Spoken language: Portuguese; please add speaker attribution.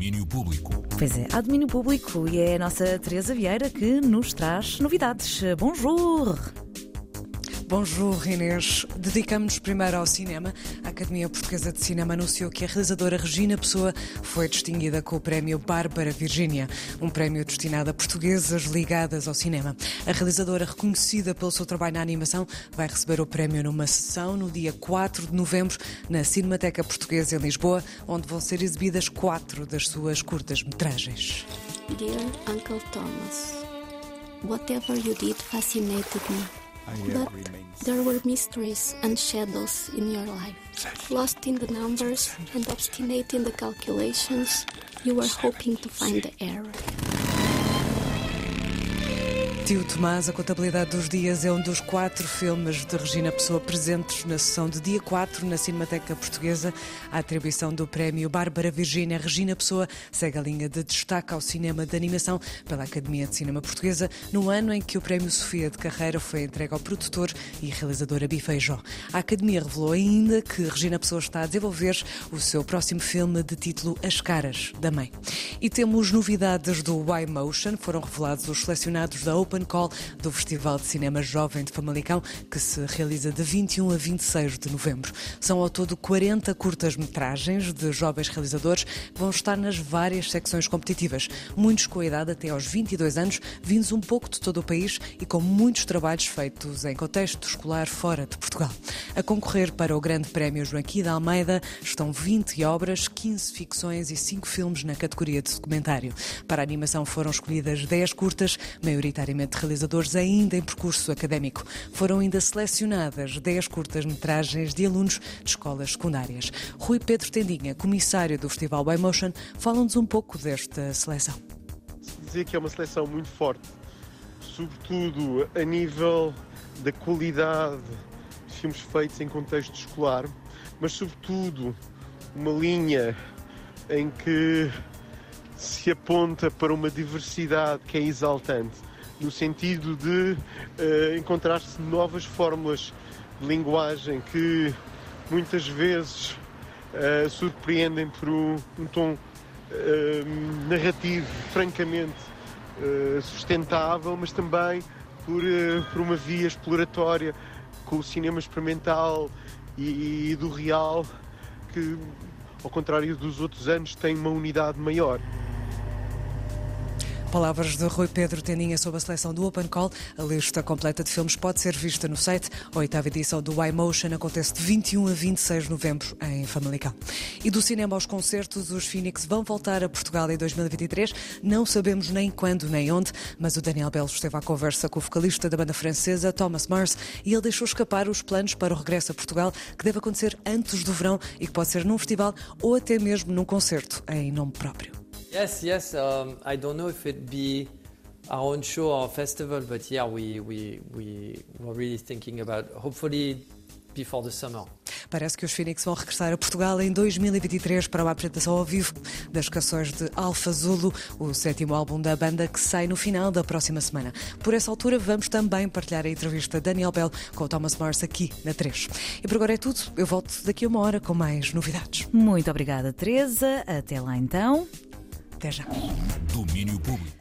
Speaker 1: domínio público.
Speaker 2: Pois é, há domínio público e é a nossa Teresa Vieira que nos traz novidades. Bonjour!
Speaker 3: Bonjour, Inês. Dedicamos-nos primeiro ao cinema. Academia Portuguesa de Cinema anunciou que a realizadora Regina Pessoa foi distinguida com o prémio Bárbara Virgínia, um prémio destinado a portuguesas ligadas ao cinema. A realizadora, reconhecida pelo seu trabalho na animação, vai receber o prémio numa sessão no dia 4 de novembro na Cinemateca Portuguesa em Lisboa, onde vão ser exibidas quatro das suas curtas-metragens.
Speaker 4: Dear Uncle Thomas, whatever you did fascinated me. But there were mysteries and shadows in your life. Lost in the numbers and obstinate in the calculations, you were hoping to find the error.
Speaker 3: Tio Tomás, a contabilidade dos dias é um dos quatro filmes de Regina Pessoa presentes na sessão de dia 4 na Cinemateca Portuguesa. A atribuição do prémio Bárbara Virgínia Regina Pessoa segue a linha de destaque ao cinema de animação pela Academia de Cinema Portuguesa, no ano em que o prémio Sofia de Carreira foi entregue ao produtor e realizador Abi Feijó. A Academia revelou ainda que Regina Pessoa está a desenvolver o seu próximo filme de título As Caras da Mãe. E temos novidades do Y-Motion, foram revelados os selecionados da Open Call do Festival de Cinema Jovem de Famalicão, que se realiza de 21 a 26 de novembro. São ao todo 40 curtas-metragens de jovens realizadores que vão estar nas várias secções competitivas, muitos com a idade até aos 22 anos, vindos um pouco de todo o país e com muitos trabalhos feitos em contexto escolar fora de Portugal. A concorrer para o Grande Prémio Joaquim da Almeida estão 20 obras, 15 ficções e 5 filmes na categoria de documentário. Para a animação foram escolhidas 10 curtas, maioritariamente realizadores ainda em percurso académico. Foram ainda selecionadas 10 curtas-metragens de alunos de escolas secundárias. Rui Pedro Tendinha, comissário do Festival by Motion, fala-nos um pouco desta seleção.
Speaker 5: Dizer que é uma seleção muito forte, sobretudo a nível da qualidade de filmes feitos em contexto escolar, mas sobretudo uma linha em que se aponta para uma diversidade que é exaltante no sentido de uh, encontrar-se novas fórmulas de linguagem que muitas vezes uh, surpreendem por um, um tom uh, narrativo francamente sustentável, mas também por, por uma via exploratória com o cinema experimental e, e do real que, ao contrário dos outros anos, tem uma unidade maior.
Speaker 3: Palavras de Rui Pedro Tendinha sobre a seleção do Open Call. A lista completa de filmes pode ser vista no site. A oitava edição do Y-Motion acontece de 21 a 26 de novembro em Famalicão. E do cinema aos concertos, os Phoenix vão voltar a Portugal em 2023. Não sabemos nem quando nem onde, mas o Daniel Belo esteve à conversa com o vocalista da banda francesa, Thomas Mars, e ele deixou escapar os planos para o regresso a Portugal, que deve acontecer antes do verão e que pode ser num festival ou até mesmo num concerto em nome próprio.
Speaker 6: Yes, yes. Um, I don't know if it'd be our own show or festival, but yeah, we we we were really thinking about hopefully before the summer.
Speaker 3: Parece que os Phoenix vão regressar a Portugal em 2023 para uma apresentação ao vivo das canções de Alfa Zulu, o sétimo álbum da banda que sai no final da próxima semana. Por essa altura, vamos também partilhar a entrevista Daniel Bell com o Thomas Morris aqui na 3. E por agora é tudo. Eu volto daqui a uma hora com mais novidades.
Speaker 2: Muito obrigada, Teresa. Até lá então.
Speaker 3: Até já.
Speaker 1: Domínio Público.